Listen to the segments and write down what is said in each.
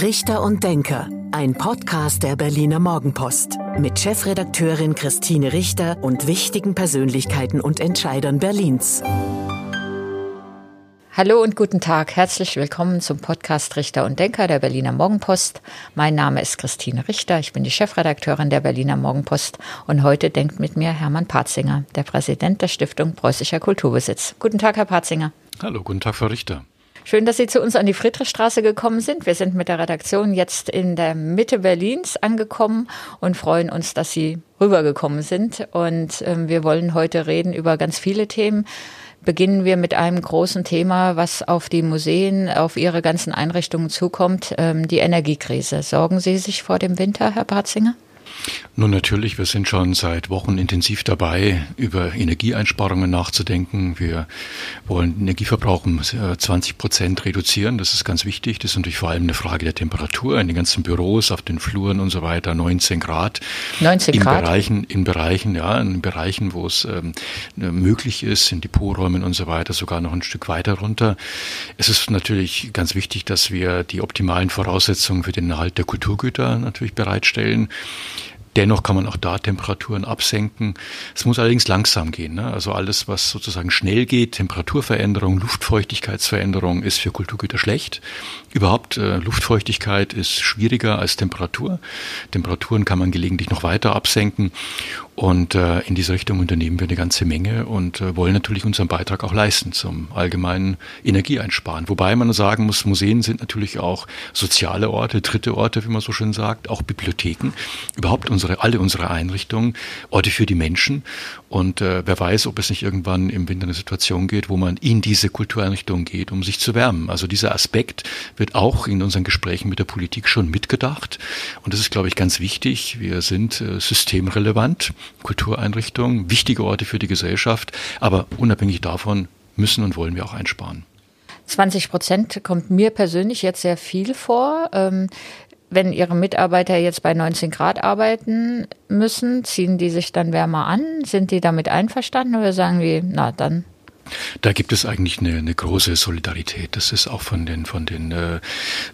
Richter und Denker, ein Podcast der Berliner Morgenpost mit Chefredakteurin Christine Richter und wichtigen Persönlichkeiten und Entscheidern Berlins. Hallo und guten Tag. Herzlich willkommen zum Podcast Richter und Denker der Berliner Morgenpost. Mein Name ist Christine Richter. Ich bin die Chefredakteurin der Berliner Morgenpost und heute denkt mit mir Hermann Patzinger, der Präsident der Stiftung Preußischer Kulturbesitz. Guten Tag, Herr Patzinger. Hallo, guten Tag, Frau Richter. Schön, dass Sie zu uns an die Friedrichstraße gekommen sind. Wir sind mit der Redaktion jetzt in der Mitte Berlins angekommen und freuen uns, dass Sie rübergekommen sind. Und ähm, wir wollen heute reden über ganz viele Themen. Beginnen wir mit einem großen Thema, was auf die Museen, auf Ihre ganzen Einrichtungen zukommt, ähm, die Energiekrise. Sorgen Sie sich vor dem Winter, Herr Barzinger? Nun natürlich, wir sind schon seit Wochen intensiv dabei, über Energieeinsparungen nachzudenken. Wir wollen Energieverbrauch um 20 äh, Prozent reduzieren. Das ist ganz wichtig. Das ist natürlich vor allem eine Frage der Temperatur in den ganzen Büros, auf den Fluren und so weiter. 19 Grad. 19 in Grad? Bereichen, in Bereichen, ja, in Bereichen, wo es ähm, möglich ist, in Depoträumen und so weiter, sogar noch ein Stück weiter runter. Es ist natürlich ganz wichtig, dass wir die optimalen Voraussetzungen für den Erhalt der Kulturgüter natürlich bereitstellen. Dennoch kann man auch da Temperaturen absenken. Es muss allerdings langsam gehen. Ne? Also alles, was sozusagen schnell geht, Temperaturveränderung, Luftfeuchtigkeitsveränderung, ist für Kulturgüter schlecht. Überhaupt äh, Luftfeuchtigkeit ist schwieriger als Temperatur. Temperaturen kann man gelegentlich noch weiter absenken. Und äh, in diese Richtung unternehmen wir eine ganze Menge und äh, wollen natürlich unseren Beitrag auch leisten zum allgemeinen Energieeinsparen. Wobei man sagen muss, Museen sind natürlich auch soziale Orte, dritte Orte, wie man so schön sagt, auch Bibliotheken. Überhaupt unsere, alle unsere Einrichtungen, Orte für die Menschen. Und äh, wer weiß, ob es nicht irgendwann im Winter eine Situation geht, wo man in diese Kultureinrichtungen geht, um sich zu wärmen. Also dieser Aspekt wird auch in unseren Gesprächen mit der Politik schon mitgedacht. Und das ist, glaube ich, ganz wichtig. Wir sind äh, systemrelevant. Kultureinrichtungen, wichtige Orte für die Gesellschaft, aber unabhängig davon müssen und wollen wir auch einsparen. 20 Prozent kommt mir persönlich jetzt sehr viel vor. Ähm, wenn Ihre Mitarbeiter jetzt bei 19 Grad arbeiten müssen, ziehen die sich dann wärmer an? Sind die damit einverstanden oder sagen die, na dann da gibt es eigentlich eine, eine große Solidarität. Das ist auch von den, von den äh,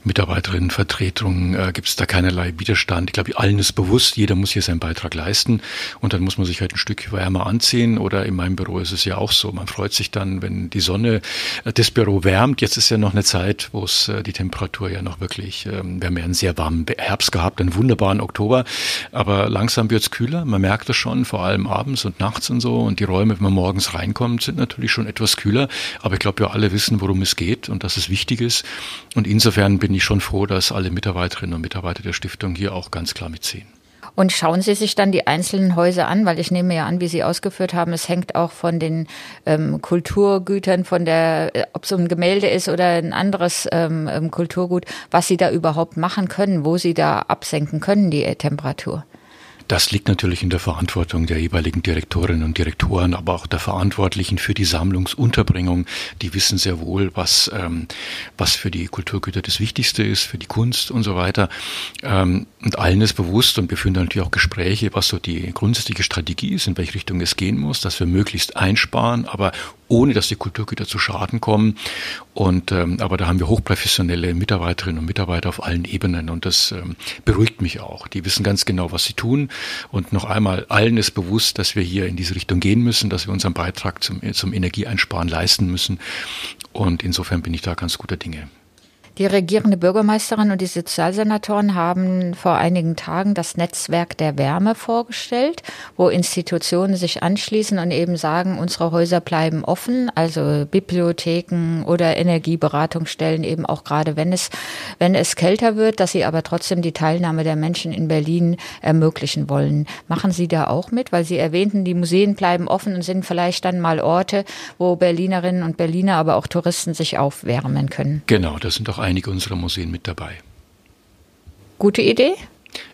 Mitarbeiterinnenvertretungen, äh, gibt es da keinerlei Widerstand. Ich glaube, allen ist bewusst, jeder muss hier seinen Beitrag leisten und dann muss man sich halt ein Stück wärmer anziehen. Oder in meinem Büro ist es ja auch so. Man freut sich dann, wenn die Sonne äh, das Büro wärmt. Jetzt ist ja noch eine Zeit, wo es äh, die Temperatur ja noch wirklich, äh, wir haben ja einen sehr warmen Herbst gehabt, einen wunderbaren Oktober, aber langsam wird es kühler. Man merkt es schon, vor allem abends und nachts und so. Und die Räume, wenn man morgens reinkommt, sind natürlich schon schon etwas kühler, aber ich glaube, wir alle wissen, worum es geht und dass es wichtig ist. Und insofern bin ich schon froh, dass alle Mitarbeiterinnen und Mitarbeiter der Stiftung hier auch ganz klar mitziehen. Und schauen Sie sich dann die einzelnen Häuser an, weil ich nehme ja an, wie Sie ausgeführt haben, es hängt auch von den ähm, Kulturgütern, von der, äh, ob es ein Gemälde ist oder ein anderes ähm, ähm, Kulturgut, was Sie da überhaupt machen können, wo Sie da absenken können, die Temperatur. Das liegt natürlich in der Verantwortung der jeweiligen Direktorinnen und Direktoren, aber auch der Verantwortlichen für die Sammlungsunterbringung. Die wissen sehr wohl, was, ähm, was für die Kulturgüter das Wichtigste ist, für die Kunst und so weiter. Ähm, und allen ist bewusst und wir führen natürlich auch Gespräche, was so die grundsätzliche Strategie ist, in welche Richtung es gehen muss, dass wir möglichst einsparen, aber ohne dass die Kulturgüter zu Schaden kommen. Und ähm, aber da haben wir hochprofessionelle Mitarbeiterinnen und Mitarbeiter auf allen Ebenen und das ähm, beruhigt mich auch. Die wissen ganz genau, was sie tun. Und noch einmal, allen ist bewusst, dass wir hier in diese Richtung gehen müssen, dass wir unseren Beitrag zum, zum Energieeinsparen leisten müssen. Und insofern bin ich da ganz guter Dinge. Die regierende Bürgermeisterin und die Sozialsenatoren haben vor einigen Tagen das Netzwerk der Wärme vorgestellt, wo Institutionen sich anschließen und eben sagen, unsere Häuser bleiben offen, also Bibliotheken oder Energieberatungsstellen eben auch gerade, wenn es, wenn es kälter wird, dass sie aber trotzdem die Teilnahme der Menschen in Berlin ermöglichen wollen. Machen Sie da auch mit? Weil Sie erwähnten, die Museen bleiben offen und sind vielleicht dann mal Orte, wo Berlinerinnen und Berliner, aber auch Touristen sich aufwärmen können. Genau, das sind auch einige unserer Museen mit dabei. Gute Idee?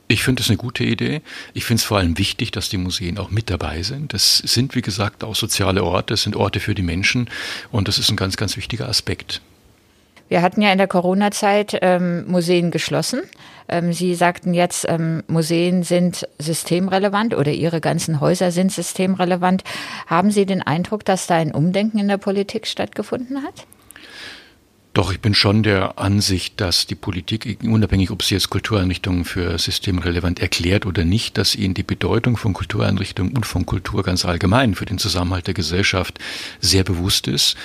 Ich finde es eine gute Idee. Ich finde es vor allem wichtig, dass die Museen auch mit dabei sind. Das sind, wie gesagt, auch soziale Orte, das sind Orte für die Menschen und das ist ein ganz, ganz wichtiger Aspekt. Wir hatten ja in der Corona-Zeit ähm, Museen geschlossen. Ähm, Sie sagten jetzt, ähm, Museen sind systemrelevant oder Ihre ganzen Häuser sind systemrelevant. Haben Sie den Eindruck, dass da ein Umdenken in der Politik stattgefunden hat? Doch, ich bin schon der Ansicht, dass die Politik, unabhängig ob sie jetzt Kultureinrichtungen für systemrelevant erklärt oder nicht, dass ihnen die Bedeutung von Kultureinrichtungen und von Kultur ganz allgemein für den Zusammenhalt der Gesellschaft sehr bewusst ist.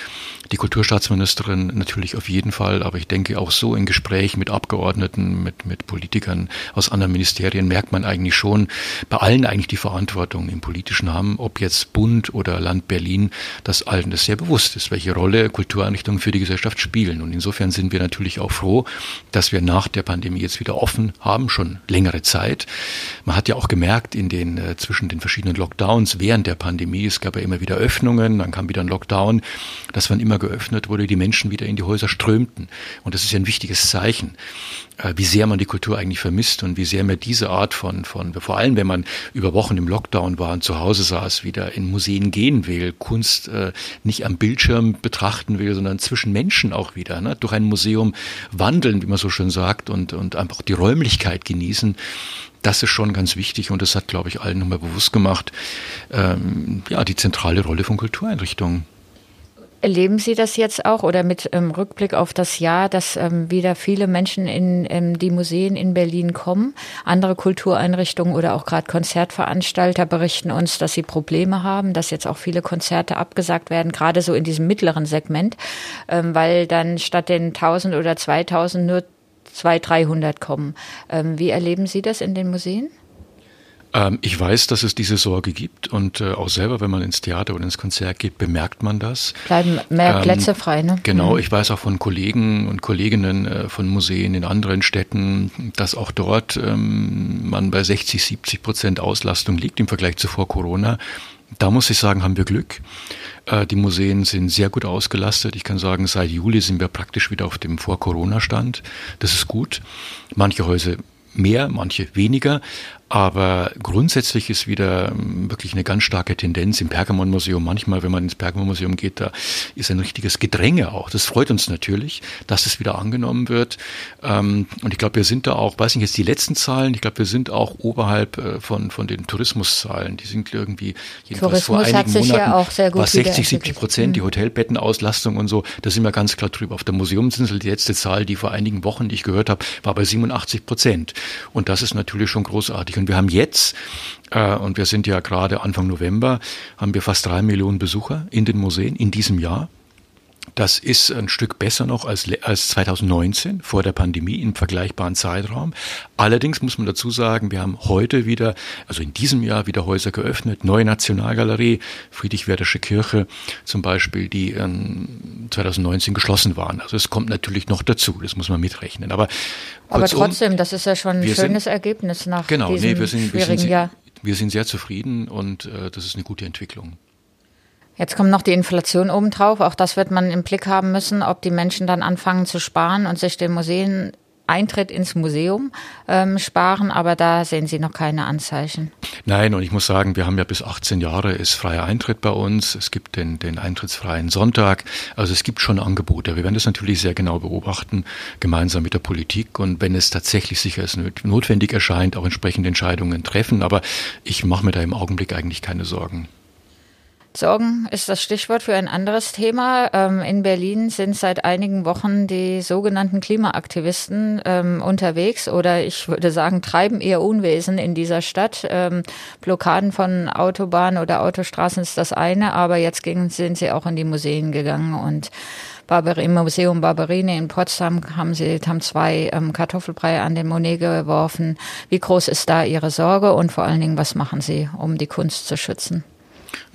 Die Kulturstaatsministerin natürlich auf jeden Fall, aber ich denke auch so in Gespräch mit Abgeordneten, mit, mit Politikern aus anderen Ministerien merkt man eigentlich schon bei allen eigentlich die Verantwortung im Politischen haben, ob jetzt Bund oder Land Berlin, dass allen das sehr bewusst ist, welche Rolle Kultureinrichtungen für die Gesellschaft spielen entwickeln. Und insofern sind wir natürlich auch froh, dass wir nach der Pandemie jetzt wieder offen haben, schon längere Zeit. Man hat ja auch gemerkt in den äh, zwischen den verschiedenen Lockdowns während der Pandemie, es gab ja immer wieder Öffnungen, dann kam wieder ein Lockdown, dass wann immer geöffnet wurde, die Menschen wieder in die Häuser strömten. Und das ist ja ein wichtiges Zeichen, wie sehr man die Kultur eigentlich vermisst und wie sehr man diese Art von, von, vor allem wenn man über Wochen im Lockdown war und zu Hause saß, wieder in Museen gehen will, Kunst äh, nicht am Bildschirm betrachten will, sondern zwischen Menschen auch wieder wieder, ne? durch ein Museum wandeln, wie man so schön sagt, und, und einfach die Räumlichkeit genießen. Das ist schon ganz wichtig und das hat, glaube ich, allen nochmal bewusst gemacht, ähm, ja, die zentrale Rolle von Kultureinrichtungen. Erleben Sie das jetzt auch oder mit ähm, Rückblick auf das Jahr, dass ähm, wieder viele Menschen in ähm, die Museen in Berlin kommen? Andere Kultureinrichtungen oder auch gerade Konzertveranstalter berichten uns, dass sie Probleme haben, dass jetzt auch viele Konzerte abgesagt werden, gerade so in diesem mittleren Segment, ähm, weil dann statt den 1000 oder 2000 nur 200, 300 kommen. Ähm, wie erleben Sie das in den Museen? Ähm, ich weiß, dass es diese Sorge gibt und äh, auch selber, wenn man ins Theater oder ins Konzert geht, bemerkt man das. Bleiben mehr ähm, Plätze frei, ne? Genau, mhm. ich weiß auch von Kollegen und Kolleginnen äh, von Museen in anderen Städten, dass auch dort ähm, man bei 60, 70 Prozent Auslastung liegt im Vergleich zu vor Corona. Da muss ich sagen, haben wir Glück. Äh, die Museen sind sehr gut ausgelastet. Ich kann sagen, seit Juli sind wir praktisch wieder auf dem Vor-Corona-Stand. Das ist gut. Manche Häuser mehr, manche weniger. Aber grundsätzlich ist wieder ähm, wirklich eine ganz starke Tendenz im Pergamon-Museum. Manchmal, wenn man ins Pergamon-Museum geht, da ist ein richtiges Gedränge auch. Das freut uns natürlich, dass es wieder angenommen wird. Ähm, und ich glaube, wir sind da auch, weiß nicht jetzt die letzten Zahlen, ich glaube, wir sind auch oberhalb äh, von, von den Tourismuszahlen. Die sind irgendwie jedenfalls Tourismus vor einigen Monaten ja auch sehr gut was 60, 70 Prozent, mhm. die Hotelbettenauslastung und so, da sind wir ganz klar drüber. Auf der Museumsinsel, die letzte Zahl, die vor einigen Wochen, die ich gehört habe, war bei 87 Prozent. Und das ist natürlich schon großartig Und wir haben jetzt, äh, und wir sind ja gerade Anfang November, haben wir fast drei Millionen Besucher in den Museen in diesem Jahr. Das ist ein Stück besser noch als, als 2019 vor der Pandemie im vergleichbaren Zeitraum. Allerdings muss man dazu sagen, wir haben heute wieder, also in diesem Jahr wieder Häuser geöffnet. Neue Nationalgalerie, Friedrich-Werdersche Kirche zum Beispiel, die ähm, 2019 geschlossen waren. Also es kommt natürlich noch dazu, das muss man mitrechnen. Aber, Aber trotzdem, das ist ja schon ein schönes sind, Ergebnis nach genau, diesem nee, wir sind, schwierigen wir sind, Jahr. Wir sind sehr zufrieden und äh, das ist eine gute Entwicklung. Jetzt kommt noch die Inflation obendrauf. Auch das wird man im Blick haben müssen, ob die Menschen dann anfangen zu sparen und sich den Museen Eintritt ins Museum ähm, sparen, aber da sehen Sie noch keine Anzeichen. Nein, und ich muss sagen, wir haben ja bis 18 Jahre ist freier Eintritt bei uns. Es gibt den, den eintrittsfreien Sonntag. Also es gibt schon Angebote. Wir werden das natürlich sehr genau beobachten, gemeinsam mit der Politik. Und wenn es tatsächlich sicher ist, notwendig erscheint, auch entsprechende Entscheidungen treffen. Aber ich mache mir da im Augenblick eigentlich keine Sorgen. Sorgen ist das Stichwort für ein anderes Thema. Ähm, in Berlin sind seit einigen Wochen die sogenannten Klimaaktivisten ähm, unterwegs oder ich würde sagen, treiben ihr Unwesen in dieser Stadt. Ähm, Blockaden von Autobahnen oder Autostraßen ist das eine, aber jetzt sind sie auch in die Museen gegangen und im Museum Barberini in Potsdam haben sie haben zwei Kartoffelbrei an den Monet geworfen. Wie groß ist da Ihre Sorge und vor allen Dingen, was machen Sie, um die Kunst zu schützen?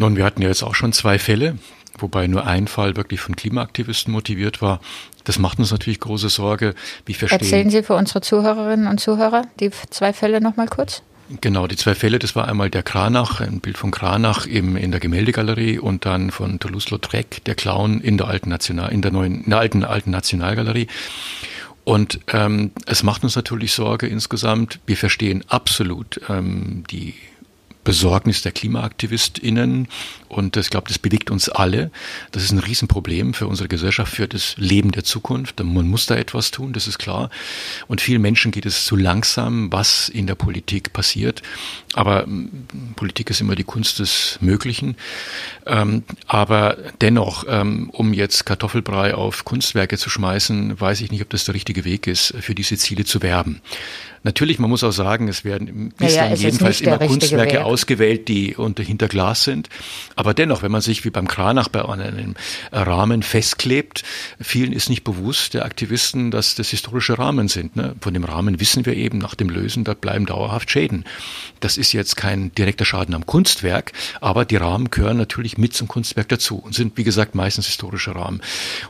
Nun, wir hatten ja jetzt auch schon zwei Fälle, wobei nur ein Fall wirklich von Klimaaktivisten motiviert war. Das macht uns natürlich große Sorge. Wie verstehen Erzählen Sie für unsere Zuhörerinnen und Zuhörer die zwei Fälle nochmal kurz? Genau, die zwei Fälle, das war einmal der Kranach, ein Bild von Kranach im, in der Gemäldegalerie und dann von Toulouse-Lautrec, der Clown in der alten National, in der neuen, in der alten, alten Nationalgalerie. Und ähm, es macht uns natürlich Sorge insgesamt. Wir verstehen absolut ähm, die Besorgnis der KlimaaktivistInnen und ich glaube, das bewegt uns alle. Das ist ein Riesenproblem für unsere Gesellschaft, für das Leben der Zukunft. Man muss da etwas tun, das ist klar. Und vielen Menschen geht es zu langsam, was in der Politik passiert. Aber hm, Politik ist immer die Kunst des Möglichen. Ähm, aber dennoch, ähm, um jetzt Kartoffelbrei auf Kunstwerke zu schmeißen, weiß ich nicht, ob das der richtige Weg ist, für diese Ziele zu werben. Natürlich, man muss auch sagen, es werden bislang naja, jedenfalls immer Kunstwerke Weg. ausgewählt, die unter hinter Glas sind. Aber dennoch, wenn man sich wie beim Kranach bei einem Rahmen festklebt, vielen ist nicht bewusst, der Aktivisten, dass das historische Rahmen sind. Ne? Von dem Rahmen wissen wir eben nach dem Lösen, da bleiben dauerhaft Schäden. Das ist jetzt kein direkter Schaden am Kunstwerk, aber die Rahmen gehören natürlich mit zum Kunstwerk dazu und sind, wie gesagt, meistens historische Rahmen.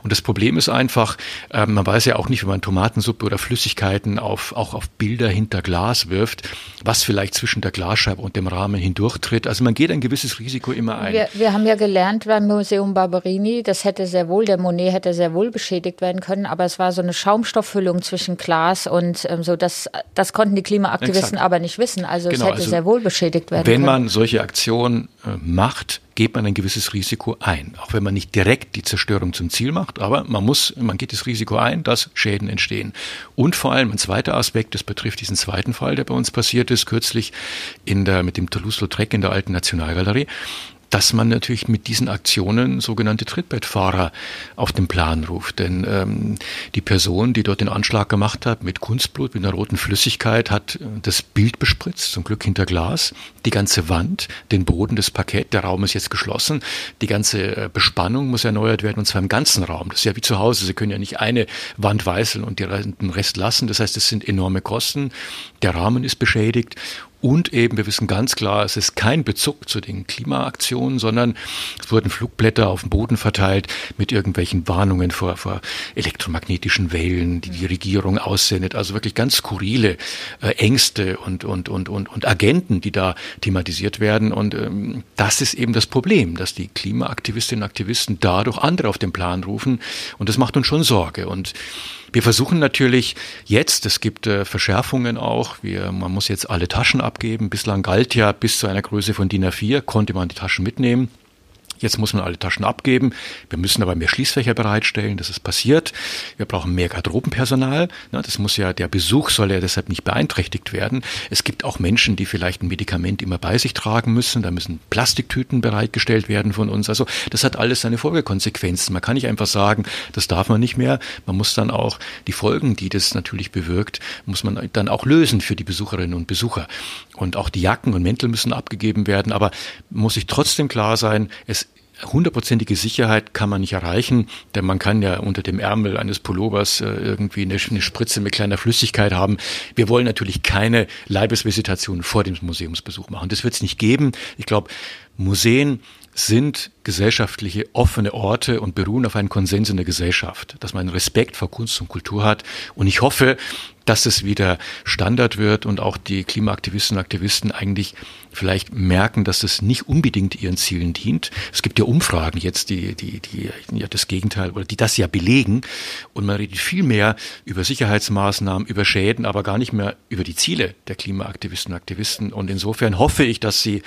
Und das Problem ist einfach, äh, man weiß ja auch nicht, wenn man Tomatensuppe oder Flüssigkeiten auf, auch auf Bilder hinter Glas wirft, was vielleicht zwischen der Glasscheibe und dem Rahmen hindurchtritt. Also man geht ein gewisses Risiko immer ein. Wir, wir haben ja gelernt beim Museum Barberini, das hätte sehr wohl, der Monet hätte sehr wohl beschädigt werden können, aber es war so eine Schaumstofffüllung zwischen Glas und ähm, so, das, das konnten die Klimaaktivisten Exakt. aber nicht wissen. Also genau, es hätte also sehr wohl beschädigt werden wenn können. Wenn man solche Aktionen äh, macht, geht man ein gewisses Risiko ein. Auch wenn man nicht direkt die Zerstörung zum Ziel macht, aber man muss, man geht das Risiko ein, dass Schäden entstehen. Und vor allem ein zweiter Aspekt, das betrifft diesen zweiten Fall, der bei uns passiert ist, kürzlich in der, mit dem Toulouse-Lautrec in der alten Nationalgalerie dass man natürlich mit diesen Aktionen sogenannte Trittbettfahrer auf den Plan ruft. Denn ähm, die Person, die dort den Anschlag gemacht hat, mit Kunstblut, mit einer roten Flüssigkeit, hat äh, das Bild bespritzt, zum Glück hinter Glas, die ganze Wand, den Boden, das Parkett, der Raum ist jetzt geschlossen, die ganze äh, Bespannung muss erneuert werden und zwar im ganzen Raum. Das ist ja wie zu Hause, Sie können ja nicht eine Wand weißeln und den Rest lassen. Das heißt, es sind enorme Kosten. Der Rahmen ist beschädigt und eben, wir wissen ganz klar, es ist kein Bezug zu den Klimaaktionen, sondern es wurden Flugblätter auf dem Boden verteilt mit irgendwelchen Warnungen vor, vor elektromagnetischen Wellen, die die Regierung aussendet. Also wirklich ganz skurrile äh, Ängste und, und, und, und, und Agenten, die da thematisiert werden. Und ähm, das ist eben das Problem, dass die Klimaaktivistinnen und Aktivisten dadurch andere auf den Plan rufen. Und das macht uns schon Sorge. Und wir versuchen natürlich jetzt, es gibt äh, Verschärfungen auch, wir, man muss jetzt alle Taschen abgeben. Bislang galt ja bis zu einer Größe von DIN A4, konnte man die Taschen mitnehmen. Jetzt muss man alle Taschen abgeben. Wir müssen aber mehr Schließfächer bereitstellen. Das ist passiert. Wir brauchen mehr Garderobenpersonal. Das muss ja, der Besuch soll ja deshalb nicht beeinträchtigt werden. Es gibt auch Menschen, die vielleicht ein Medikament immer bei sich tragen müssen. Da müssen Plastiktüten bereitgestellt werden von uns. Also das hat alles seine Folgekonsequenzen. Man kann nicht einfach sagen, das darf man nicht mehr. Man muss dann auch die Folgen, die das natürlich bewirkt, muss man dann auch lösen für die Besucherinnen und Besucher. Und auch die Jacken und Mäntel müssen abgegeben werden. Aber muss sich trotzdem klar sein, es hundertprozentige Sicherheit kann man nicht erreichen, denn man kann ja unter dem Ärmel eines Pullovers äh, irgendwie eine, eine, Spritze mit kleiner Flüssigkeit haben. Wir wollen natürlich keine Leibesvisitation vor dem Museumsbesuch machen. Das wird es nicht geben. Ich glaube, Museen sind gesellschaftliche offene Orte und beruhen auf einem Konsens in der Gesellschaft, dass man Respekt vor Kunst und Kultur hat. Und ich hoffe, dass es wieder Standard wird und auch die Klimaaktivisten und Aktivisten eigentlich vielleicht merken, dass es nicht unbedingt ihren Zielen dient. Es gibt ja Umfragen jetzt, die, die, die ja das Gegenteil oder die das ja belegen. Und man redet viel mehr über Sicherheitsmaßnahmen, über Schäden, aber gar nicht mehr über die Ziele der Klimaaktivisten und Aktivisten. Und insofern hoffe ich, dass sie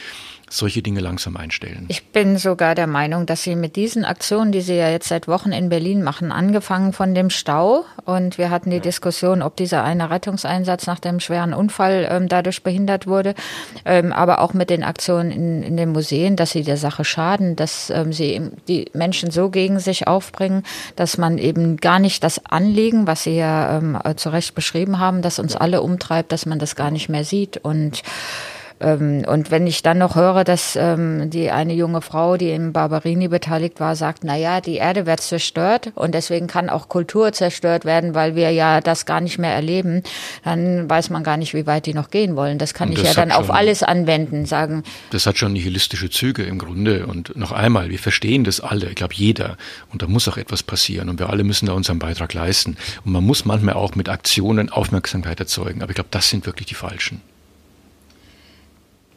solche Dinge langsam einstellen. Ich bin sogar der Meinung, dass Sie mit diesen Aktionen, die Sie ja jetzt seit Wochen in Berlin machen, angefangen von dem Stau und wir hatten die ja. Diskussion, ob dieser eine Rettungseinsatz nach dem schweren Unfall ähm, dadurch behindert wurde, ähm, aber auch mit den Aktionen in, in den Museen, dass sie der Sache schaden, dass ähm, sie die Menschen so gegen sich aufbringen, dass man eben gar nicht das Anliegen, was Sie ja ähm, zu Recht beschrieben haben, das uns alle umtreibt, dass man das gar nicht mehr sieht und und wenn ich dann noch höre, dass ähm, die eine junge Frau, die im Barberini beteiligt war, sagt, na ja, die Erde wird zerstört und deswegen kann auch Kultur zerstört werden, weil wir ja das gar nicht mehr erleben, dann weiß man gar nicht, wie weit die noch gehen wollen. Das kann und ich das ja dann auf alles anwenden, sagen. Das hat schon nihilistische Züge im Grunde. Und noch einmal, wir verstehen das alle, ich glaube jeder. Und da muss auch etwas passieren. Und wir alle müssen da unseren Beitrag leisten. Und man muss manchmal auch mit Aktionen Aufmerksamkeit erzeugen. Aber ich glaube, das sind wirklich die falschen.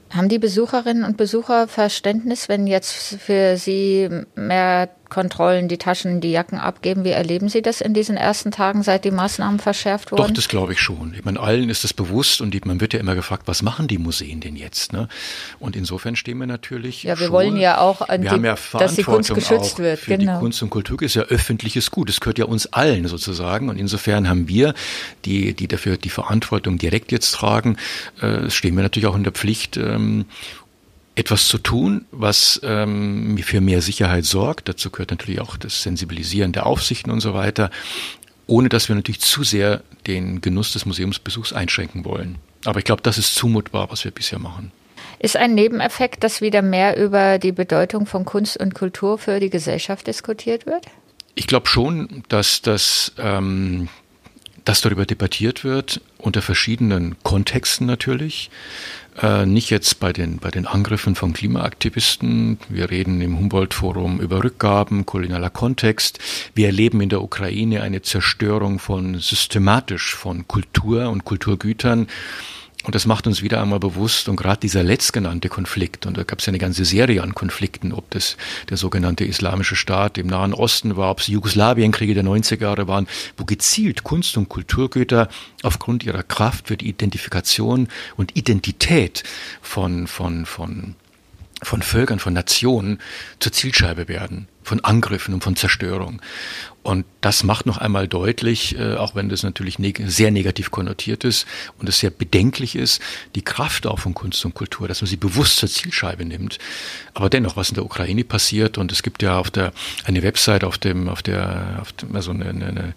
Haben die Besucherinnen und Besucher Verständnis, wenn jetzt für sie mehr Kontrollen die Taschen, die Jacken abgeben. Wie erleben Sie das in diesen ersten Tagen, seit die Maßnahmen verschärft wurden? Doch, das glaube ich schon. Ich meine, allen ist das bewusst und man wird ja immer gefragt, was machen die Museen denn jetzt? Ne? Und insofern stehen wir natürlich. Ja, wir schon, wollen ja auch, wir die, haben ja dass die Kunst geschützt wird. Für genau. die Kunst und Kultur ist ja öffentliches Gut. Es gehört ja uns allen sozusagen. Und insofern haben wir, die, die dafür die Verantwortung direkt jetzt tragen, äh, stehen wir natürlich auch in der Pflicht, ähm, etwas zu tun, was ähm, für mehr Sicherheit sorgt. Dazu gehört natürlich auch das Sensibilisieren der Aufsichten und so weiter, ohne dass wir natürlich zu sehr den Genuss des Museumsbesuchs einschränken wollen. Aber ich glaube, das ist zumutbar, was wir bisher machen. Ist ein Nebeneffekt, dass wieder mehr über die Bedeutung von Kunst und Kultur für die Gesellschaft diskutiert wird? Ich glaube schon, dass das ähm, dass darüber debattiert wird, unter verschiedenen Kontexten natürlich. Äh, nicht jetzt bei den, bei den Angriffen von Klimaaktivisten. Wir reden im Humboldt-Forum über Rückgaben, kolonialer Kontext. Wir erleben in der Ukraine eine Zerstörung von systematisch von Kultur und Kulturgütern und das macht uns wieder einmal bewusst, und gerade dieser letztgenannte Konflikt, und da gab es ja eine ganze Serie an Konflikten, ob das der sogenannte Islamische Staat im Nahen Osten war, ob es Jugoslawienkriege der 90er Jahre waren, wo gezielt Kunst- und Kulturgüter aufgrund ihrer Kraft für die Identifikation und Identität von, von, von, von Völkern, von Nationen zur Zielscheibe werden, von Angriffen und von Zerstörung. Und das macht noch einmal deutlich, äh, auch wenn das natürlich neg sehr negativ konnotiert ist und es sehr bedenklich ist, die Kraft auch von Kunst und Kultur, dass man sie bewusst zur Zielscheibe nimmt. Aber dennoch, was in der Ukraine passiert, und es gibt ja auf der eine Website auf dem, auf der, auf dem, also eine, eine,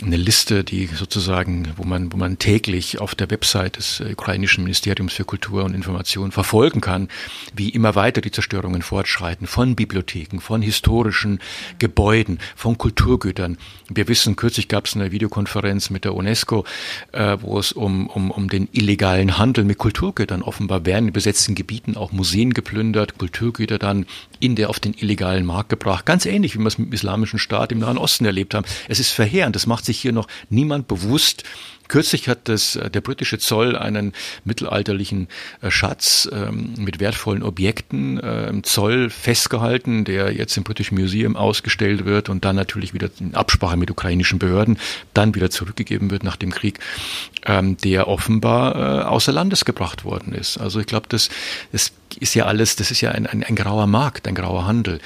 eine Liste, die sozusagen, wo man, wo man täglich auf der Website des ukrainischen Ministeriums für Kultur und Information verfolgen kann, wie immer weiter die Zerstörungen fortschreiten von Bibliotheken, von historischen Gebäuden, von Kultur Kulturgütern. Wir wissen, kürzlich gab es eine Videokonferenz mit der UNESCO, äh, wo es um, um, um den illegalen Handel mit Kulturgütern offenbar werden in besetzten Gebieten auch Museen geplündert, Kulturgüter dann in der auf den illegalen Markt gebracht. Ganz ähnlich, wie wir es mit dem Islamischen Staat im Nahen Osten erlebt haben. Es ist verheerend. Das macht sich hier noch niemand bewusst. Kürzlich hat das, äh, der britische Zoll einen mittelalterlichen äh, Schatz ähm, mit wertvollen Objekten äh, im Zoll festgehalten, der jetzt im British Museum ausgestellt wird und dann natürlich wieder in Absprache mit ukrainischen Behörden dann wieder zurückgegeben wird nach dem Krieg, ähm, der offenbar äh, außer Landes gebracht worden ist. Also ich glaube, das, das ist ja alles, das ist ja ein, ein, ein grauer Markt, ein grauer Handel.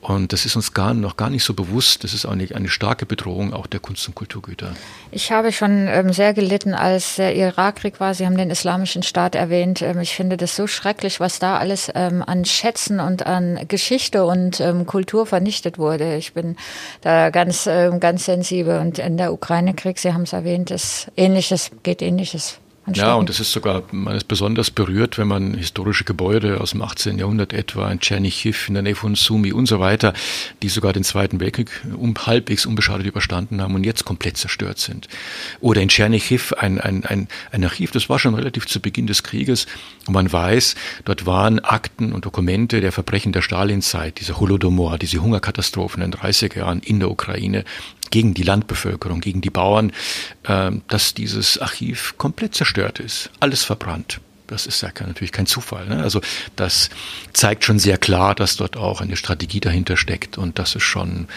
Und das ist uns gar, noch gar nicht so bewusst. Das ist auch eine, starke Bedrohung auch der Kunst- und Kulturgüter. Ich habe schon ähm, sehr gelitten, als der Irakkrieg war. Sie haben den Islamischen Staat erwähnt. Ähm, ich finde das so schrecklich, was da alles ähm, an Schätzen und an Geschichte und ähm, Kultur vernichtet wurde. Ich bin da ganz, ähm, ganz sensibel. Und in der Ukraine-Krieg, Sie haben es erwähnt, ist ähnliches, geht ähnliches ja, und es ist sogar, man ist besonders berührt, wenn man historische Gebäude aus dem 18. Jahrhundert etwa in Tschernichiv, in der Nähe von Sumi und so weiter, die sogar den Zweiten Weltkrieg um, halbwegs unbeschadet überstanden haben und jetzt komplett zerstört sind. Oder in Tschernichiv ein, ein, ein, ein Archiv, das war schon relativ zu Beginn des Krieges und man weiß, dort waren Akten und Dokumente der Verbrechen der Stalinzeit, diese Holodomor, diese Hungerkatastrophen in den 30er Jahren in der Ukraine gegen die Landbevölkerung, gegen die Bauern, äh, dass dieses Archiv komplett zerstört ist, alles verbrannt. Das ist ja natürlich kein Zufall. Ne? Also das zeigt schon sehr klar, dass dort auch eine Strategie dahinter steckt und das ist schon,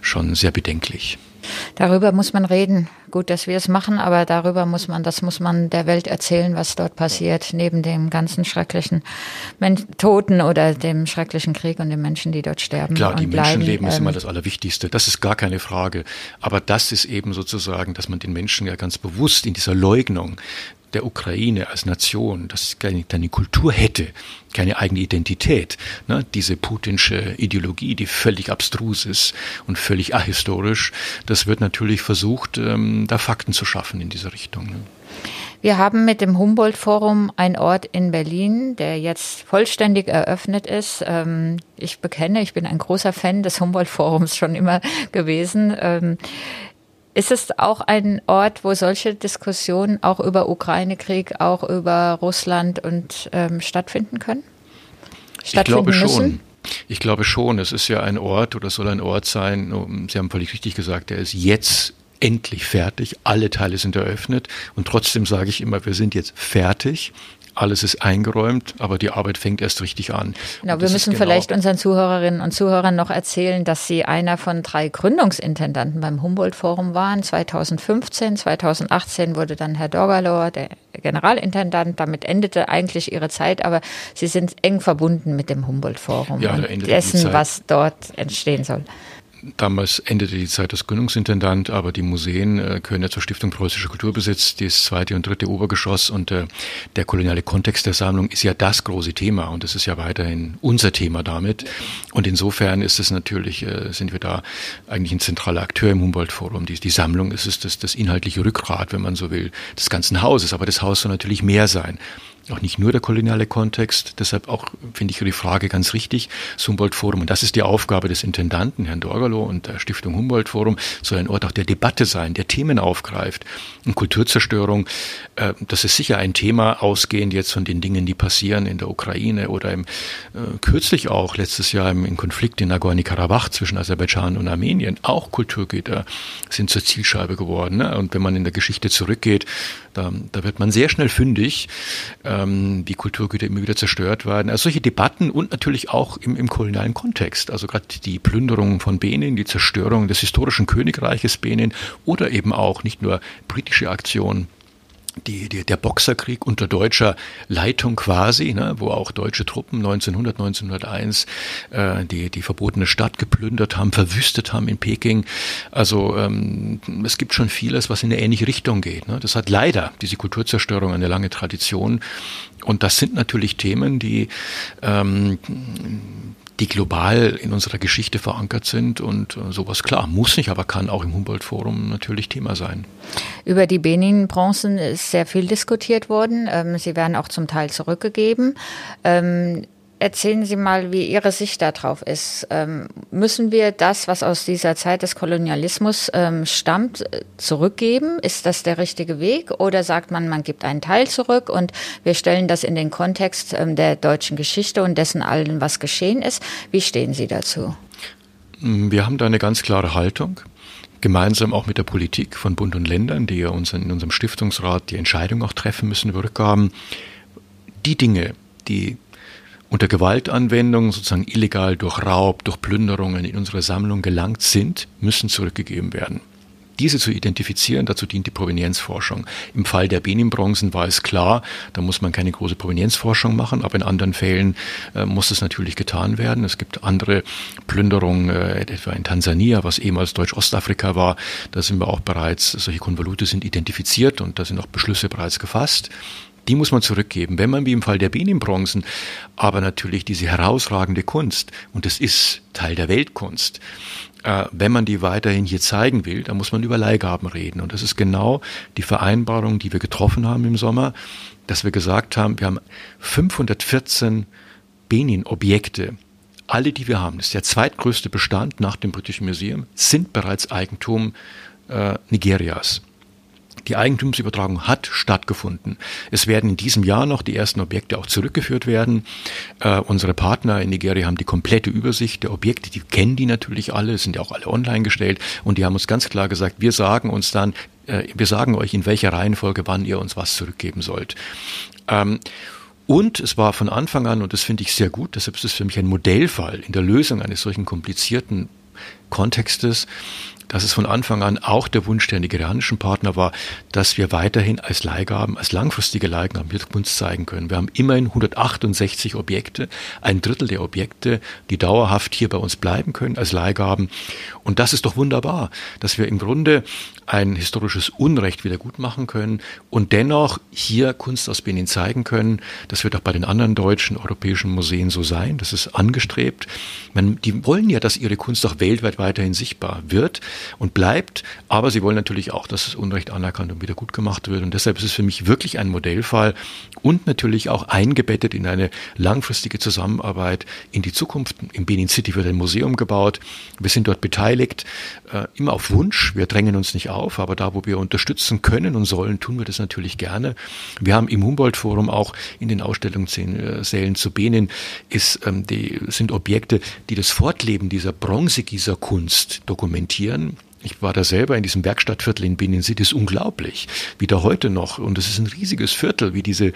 schon sehr bedenklich. Darüber muss man reden. Gut, dass wir es machen, aber darüber muss man, das muss man der Welt erzählen, was dort passiert, neben dem ganzen schrecklichen Men Toten oder dem schrecklichen Krieg und den Menschen, die dort sterben. Klar, die Menschenleben ist immer ähm, das Allerwichtigste. Das ist gar keine Frage. Aber das ist eben sozusagen, dass man den Menschen ja ganz bewusst in dieser Leugnung der Ukraine als Nation, das keine, keine Kultur hätte, keine eigene Identität. Ne? Diese putinsche Ideologie, die völlig abstrus ist und völlig ahistorisch, das wird natürlich versucht, ähm, da Fakten zu schaffen in dieser Richtung. Ne? Wir haben mit dem Humboldt-Forum einen Ort in Berlin, der jetzt vollständig eröffnet ist. Ähm, ich bekenne, ich bin ein großer Fan des Humboldt-Forums schon immer gewesen. Ähm, ist es auch ein Ort, wo solche Diskussionen auch über Ukraine-Krieg, auch über Russland und ähm, stattfinden können? Stattfinden ich glaube müssen? schon. Ich glaube schon. Es ist ja ein Ort oder soll ein Ort sein. Sie haben völlig richtig gesagt, der ist jetzt endlich fertig. Alle Teile sind eröffnet. Und trotzdem sage ich immer, wir sind jetzt fertig alles ist eingeräumt, aber die Arbeit fängt erst richtig an. Genau, wir müssen genau vielleicht unseren Zuhörerinnen und Zuhörern noch erzählen, dass Sie einer von drei Gründungsintendanten beim Humboldt-Forum waren. 2015, 2018 wurde dann Herr Dorgalor der Generalintendant. Damit endete eigentlich Ihre Zeit, aber Sie sind eng verbunden mit dem Humboldt-Forum ja, und dessen, was dort entstehen soll. Damals endete die Zeit als Gründungsintendant, aber die Museen äh, gehören ja zur Stiftung Preußischer Kulturbesitz, das zweite und dritte Obergeschoss und äh, der koloniale Kontext der Sammlung ist ja das große Thema und das ist ja weiterhin unser Thema damit. Und insofern ist es natürlich, äh, sind wir da eigentlich ein zentraler Akteur im Humboldt-Forum. Die, die Sammlung ist es das, das inhaltliche Rückgrat, wenn man so will, des ganzen Hauses. Aber das Haus soll natürlich mehr sein auch nicht nur der koloniale Kontext. Deshalb auch finde ich Ihre Frage ganz richtig. Das Humboldt-Forum, und das ist die Aufgabe des Intendanten, Herrn Dorgalow und der Stiftung Humboldt-Forum, soll ein Ort auch der Debatte sein, der Themen aufgreift. Und Kulturzerstörung, äh, das ist sicher ein Thema, ausgehend jetzt von den Dingen, die passieren in der Ukraine oder im, äh, kürzlich auch letztes Jahr im, im Konflikt in Nagorno-Karabach zwischen Aserbaidschan und Armenien. Auch Kulturgüter sind zur Zielscheibe geworden. Ne? Und wenn man in der Geschichte zurückgeht, da, da wird man sehr schnell fündig. Äh, ähm, wie Kulturgüter immer wieder zerstört werden. Also solche Debatten und natürlich auch im, im kolonialen Kontext. Also gerade die Plünderung von Benin, die Zerstörung des historischen Königreiches Benin oder eben auch nicht nur britische Aktionen die, die, der Boxerkrieg unter deutscher Leitung quasi, ne, wo auch deutsche Truppen 1900, 1901 äh, die, die verbotene Stadt geplündert haben, verwüstet haben in Peking. Also ähm, es gibt schon vieles, was in eine ähnliche Richtung geht. Ne. Das hat leider diese Kulturzerstörung eine lange Tradition. Und das sind natürlich Themen, die ähm, die global in unserer Geschichte verankert sind und äh, sowas klar muss nicht, aber kann auch im Humboldt-Forum natürlich Thema sein. Über die Benin-Bronzen ist sehr viel diskutiert worden. Ähm, sie werden auch zum Teil zurückgegeben. Erzählen Sie mal, wie Ihre Sicht darauf ist. Ähm, müssen wir das, was aus dieser Zeit des Kolonialismus ähm, stammt, zurückgeben? Ist das der richtige Weg? Oder sagt man, man gibt einen Teil zurück und wir stellen das in den Kontext ähm, der deutschen Geschichte und dessen allen, was geschehen ist? Wie stehen Sie dazu? Wir haben da eine ganz klare Haltung gemeinsam auch mit der Politik von Bund und Ländern, die ja uns in unserem Stiftungsrat die Entscheidung auch treffen müssen Rückgaben. Die Dinge, die unter Gewaltanwendung, sozusagen illegal durch Raub, durch Plünderungen in unsere Sammlung gelangt sind, müssen zurückgegeben werden. Diese zu identifizieren, dazu dient die Provenienzforschung. Im Fall der Benin-Bronzen war es klar, da muss man keine große Provenienzforschung machen, aber in anderen Fällen äh, muss es natürlich getan werden. Es gibt andere Plünderungen, äh, etwa in Tansania, was ehemals Deutsch-Ostafrika war. Da sind wir auch bereits, solche Konvolute sind identifiziert und da sind auch Beschlüsse bereits gefasst. Die muss man zurückgeben. Wenn man wie im Fall der Benin-Bronzen aber natürlich diese herausragende Kunst, und es ist Teil der Weltkunst, äh, wenn man die weiterhin hier zeigen will, dann muss man über Leihgaben reden. Und das ist genau die Vereinbarung, die wir getroffen haben im Sommer, dass wir gesagt haben, wir haben 514 Benin-Objekte, alle, die wir haben, das ist der zweitgrößte Bestand nach dem British Museum, sind bereits Eigentum äh, Nigerias. Die Eigentumsübertragung hat stattgefunden. Es werden in diesem Jahr noch die ersten Objekte auch zurückgeführt werden. Äh, unsere Partner in Nigeria haben die komplette Übersicht der Objekte, die kennen die natürlich alle, sind ja auch alle online gestellt und die haben uns ganz klar gesagt, wir sagen uns dann, äh, wir sagen euch, in welcher Reihenfolge, wann ihr uns was zurückgeben sollt. Ähm, und es war von Anfang an, und das finde ich sehr gut, deshalb ist es für mich ein Modellfall in der Lösung eines solchen komplizierten Kontextes, dass es von Anfang an auch der Wunsch der nigerianischen Partner war, dass wir weiterhin als Leihgaben, als langfristige Leihgaben hier Kunst zeigen können. Wir haben immerhin 168 Objekte, ein Drittel der Objekte, die dauerhaft hier bei uns bleiben können als Leihgaben. Und das ist doch wunderbar, dass wir im Grunde ein historisches Unrecht wieder gut machen können und dennoch hier Kunst aus Benin zeigen können. Das wird auch bei den anderen deutschen europäischen Museen so sein. Das ist angestrebt. Man, die wollen ja, dass ihre Kunst auch weltweit weiterhin sichtbar wird und bleibt. Aber sie wollen natürlich auch, dass das Unrecht anerkannt und wieder gut gemacht wird. Und deshalb ist es für mich wirklich ein Modellfall und natürlich auch eingebettet in eine langfristige Zusammenarbeit in die Zukunft. Im Benin City wird ein Museum gebaut. Wir sind dort beteiligt, äh, immer auf Wunsch. Wir drängen uns nicht auf, aber da, wo wir unterstützen können und sollen, tun wir das natürlich gerne. Wir haben im Humboldt-Forum auch in den Ausstellungssälen zu Benin ist, ähm, die, sind Objekte, die das Fortleben dieser Bronzegießerkunst dokumentieren Ich war da selber in diesem Werkstattviertel in Benin City, das ist unglaublich, wie da heute noch, und es ist ein riesiges Viertel, wie diese,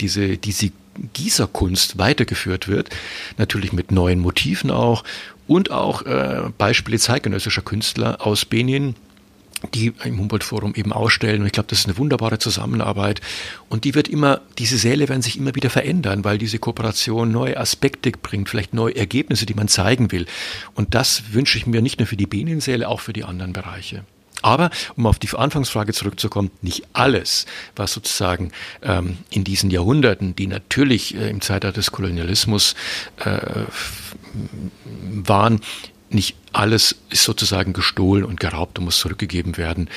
diese, diese Gießerkunst weitergeführt wird, natürlich mit neuen Motiven auch und auch äh, Beispiele zeitgenössischer Künstler aus Benin, die im Humboldt-Forum eben ausstellen. Und ich glaube, das ist eine wunderbare Zusammenarbeit. Und die wird immer, diese Säle werden sich immer wieder verändern, weil diese Kooperation neue Aspekte bringt, vielleicht neue Ergebnisse, die man zeigen will. Und das wünsche ich mir nicht nur für die Benin-Säle, auch für die anderen Bereiche. Aber um auf die Anfangsfrage zurückzukommen, nicht alles, was sozusagen ähm, in diesen Jahrhunderten, die natürlich äh, im Zeitalter des Kolonialismus äh, waren, nicht alles ist sozusagen gestohlen und geraubt und muss zurückgegeben werden.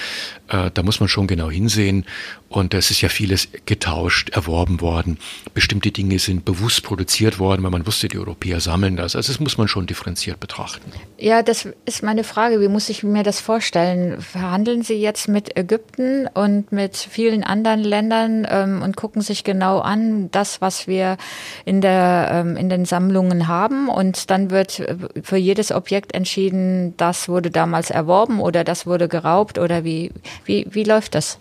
Äh, da muss man schon genau hinsehen. Und es ist ja vieles getauscht, erworben worden. Bestimmte Dinge sind bewusst produziert worden, weil man wusste, die Europäer sammeln das. Also das muss man schon differenziert betrachten. Ja, das ist meine Frage. Wie muss ich mir das vorstellen? Verhandeln Sie jetzt mit Ägypten und mit vielen anderen Ländern ähm, und gucken sich genau an, das, was wir in, der, ähm, in den Sammlungen haben. Und dann wird äh, für jedes Objekt entschieden, entschieden, das wurde damals erworben oder das wurde geraubt oder wie, wie, wie läuft das?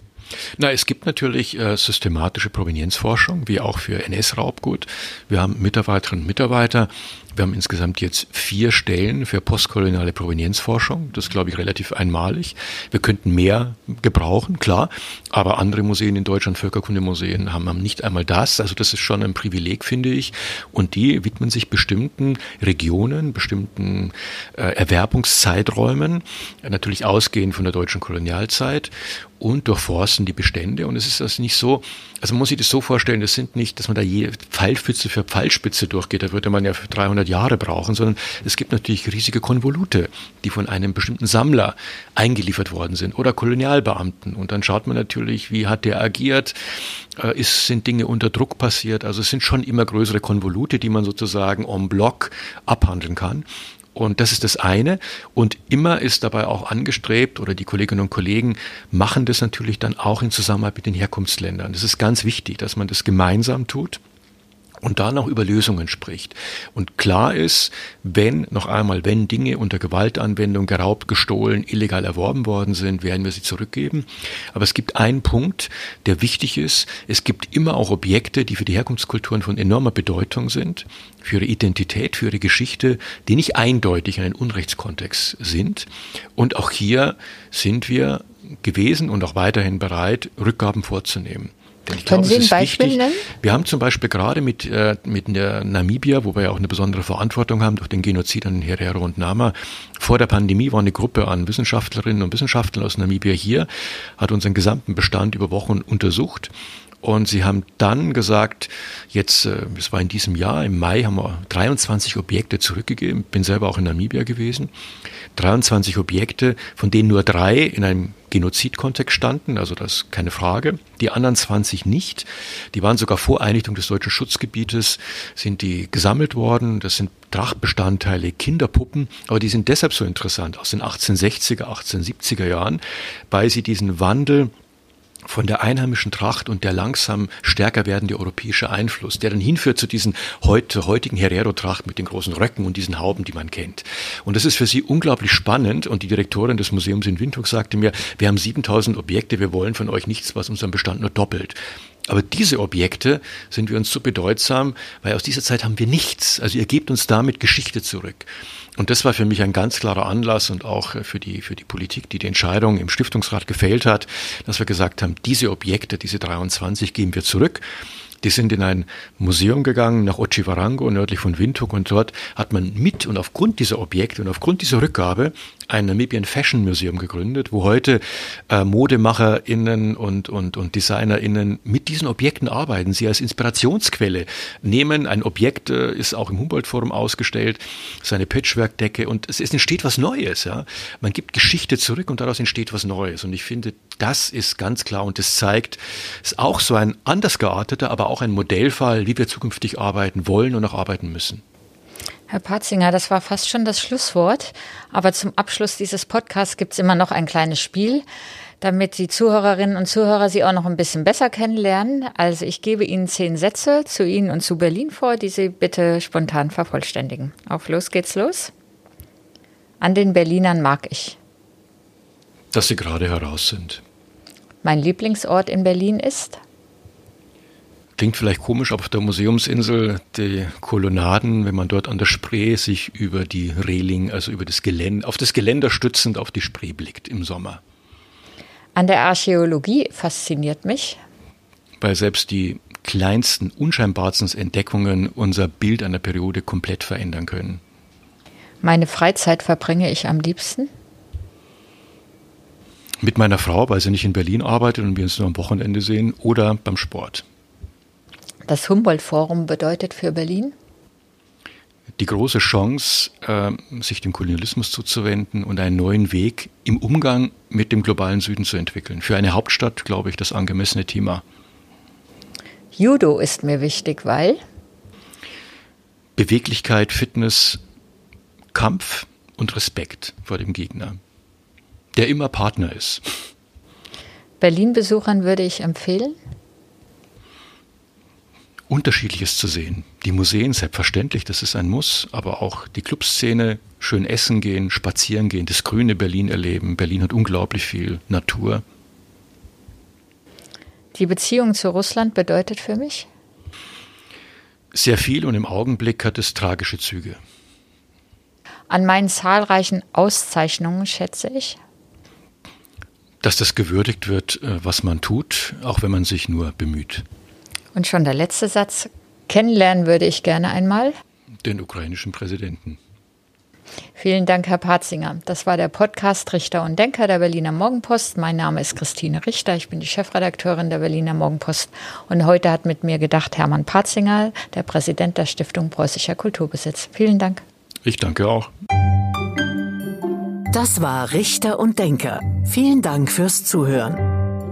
Na, es gibt natürlich äh, systematische Provenienzforschung, wie auch für NS-Raubgut. Wir haben Mitarbeiterinnen und Mitarbeiter, wir haben insgesamt jetzt vier Stellen für postkoloniale Provenienzforschung. Das glaube ich relativ einmalig. Wir könnten mehr gebrauchen, klar. Aber andere Museen in Deutschland, Völkerkundemuseen, haben, haben nicht einmal das. Also das ist schon ein Privileg, finde ich. Und die widmen sich bestimmten Regionen, bestimmten äh, Erwerbungszeiträumen, natürlich ausgehend von der deutschen Kolonialzeit und durchforsten die Bestände. Und es ist das nicht so, also man muss sich das so vorstellen, das sind nicht, dass man da je Pfeilspitze für Pfeilspitze durchgeht. Da würde man ja 300 200 Jahre brauchen, sondern es gibt natürlich riesige Konvolute, die von einem bestimmten Sammler eingeliefert worden sind oder Kolonialbeamten. Und dann schaut man natürlich, wie hat der agiert, äh, ist, sind Dinge unter Druck passiert. Also es sind schon immer größere Konvolute, die man sozusagen en bloc abhandeln kann. Und das ist das eine. Und immer ist dabei auch angestrebt, oder die Kolleginnen und Kollegen machen das natürlich dann auch in Zusammenarbeit mit den Herkunftsländern. Das ist ganz wichtig, dass man das gemeinsam tut und da noch über Lösungen spricht. Und klar ist, wenn, noch einmal, wenn Dinge unter Gewaltanwendung geraubt, gestohlen, illegal erworben worden sind, werden wir sie zurückgeben. Aber es gibt einen Punkt, der wichtig ist. Es gibt immer auch Objekte, die für die Herkunftskulturen von enormer Bedeutung sind, für ihre Identität, für ihre Geschichte, die nicht eindeutig in einen Unrechtskontext sind. Und auch hier sind wir gewesen und auch weiterhin bereit, Rückgaben vorzunehmen. Ich Können glaube, Sie ein Beispiel wichtig. nennen? Wir haben zum Beispiel gerade mit, äh, mit der Namibia, wo wir ja auch eine besondere Verantwortung haben durch den Genozid an Herero und Nama, vor der Pandemie war eine Gruppe an Wissenschaftlerinnen und Wissenschaftlern aus Namibia hier, hat unseren gesamten Bestand über Wochen untersucht und sie haben dann gesagt, jetzt, äh, es war in diesem Jahr, im Mai haben wir 23 Objekte zurückgegeben. Bin selber auch in Namibia gewesen. 23 Objekte, von denen nur drei in einem Genozidkontext standen, also das ist keine Frage. Die anderen 20 nicht. Die waren sogar vor Einrichtung des deutschen Schutzgebietes, sind die gesammelt worden. Das sind Trachtbestandteile, Kinderpuppen, aber die sind deshalb so interessant aus den 1860er, 1870er Jahren, weil sie diesen Wandel von der einheimischen Tracht und der langsam stärker werdende europäische Einfluss, der dann hinführt zu diesen heute, heutigen Herero-Tracht mit den großen Röcken und diesen Hauben, die man kennt. Und das ist für sie unglaublich spannend und die Direktorin des Museums in Windhoek sagte mir, wir haben 7000 Objekte, wir wollen von euch nichts, was unseren Bestand nur doppelt. Aber diese Objekte sind wir uns so bedeutsam, weil aus dieser Zeit haben wir nichts. Also ihr gebt uns damit Geschichte zurück. Und das war für mich ein ganz klarer Anlass und auch für die, für die Politik, die die Entscheidung im Stiftungsrat gefällt hat, dass wir gesagt haben, diese Objekte, diese 23 geben wir zurück. Die sind in ein Museum gegangen nach Ochivarango, nördlich von Windhoek, und dort hat man mit und aufgrund dieser Objekte und aufgrund dieser Rückgabe ein Namibian Fashion Museum gegründet, wo heute äh, ModemacherInnen und, und, und DesignerInnen mit diesen Objekten arbeiten, sie als Inspirationsquelle nehmen. Ein Objekt äh, ist auch im Humboldt-Forum ausgestellt, seine Patchwork-Decke und es, es entsteht was Neues. Ja? Man gibt Geschichte zurück und daraus entsteht was Neues. Und ich finde, das ist ganz klar und das zeigt, es ist auch so ein anders gearteter, aber auch ein Modellfall, wie wir zukünftig arbeiten wollen und auch arbeiten müssen. Herr Patzinger, das war fast schon das Schlusswort. Aber zum Abschluss dieses Podcasts gibt es immer noch ein kleines Spiel, damit die Zuhörerinnen und Zuhörer Sie auch noch ein bisschen besser kennenlernen. Also ich gebe Ihnen zehn Sätze zu Ihnen und zu Berlin vor, die Sie bitte spontan vervollständigen. Auf los geht's los. An den Berlinern mag ich. Dass sie gerade heraus sind. Mein Lieblingsort in Berlin ist? Klingt vielleicht komisch, aber auf der Museumsinsel die Kolonnaden, wenn man dort an der Spree sich über die Reling, also über das Gelände, auf das Geländer stützend auf die Spree blickt im Sommer. An der Archäologie fasziniert mich. Weil selbst die kleinsten, unscheinbarsten Entdeckungen unser Bild einer Periode komplett verändern können. Meine Freizeit verbringe ich am liebsten? Mit meiner Frau, weil sie nicht in Berlin arbeitet und wir uns nur am Wochenende sehen, oder beim Sport. Das Humboldt-Forum bedeutet für Berlin? Die große Chance, äh, sich dem Kolonialismus zuzuwenden und einen neuen Weg im Umgang mit dem globalen Süden zu entwickeln. Für eine Hauptstadt, glaube ich, das angemessene Thema. Judo ist mir wichtig, weil Beweglichkeit, Fitness, Kampf und Respekt vor dem Gegner, der immer Partner ist. Berlin-Besuchern würde ich empfehlen? Unterschiedliches zu sehen. Die Museen, selbstverständlich, das ist ein Muss, aber auch die Clubszene, schön essen gehen, spazieren gehen, das grüne Berlin erleben. Berlin hat unglaublich viel Natur. Die Beziehung zu Russland bedeutet für mich? Sehr viel und im Augenblick hat es tragische Züge. An meinen zahlreichen Auszeichnungen schätze ich, dass das gewürdigt wird, äh, was man tut, auch wenn man sich nur bemüht. Und schon der letzte Satz. Kennenlernen würde ich gerne einmal. Den ukrainischen Präsidenten. Vielen Dank, Herr Patzinger. Das war der Podcast Richter und Denker der Berliner Morgenpost. Mein Name ist Christine Richter. Ich bin die Chefredakteurin der Berliner Morgenpost. Und heute hat mit mir gedacht Hermann Patzinger, der Präsident der Stiftung Preußischer Kulturbesitz. Vielen Dank. Ich danke auch. Das war Richter und Denker. Vielen Dank fürs Zuhören.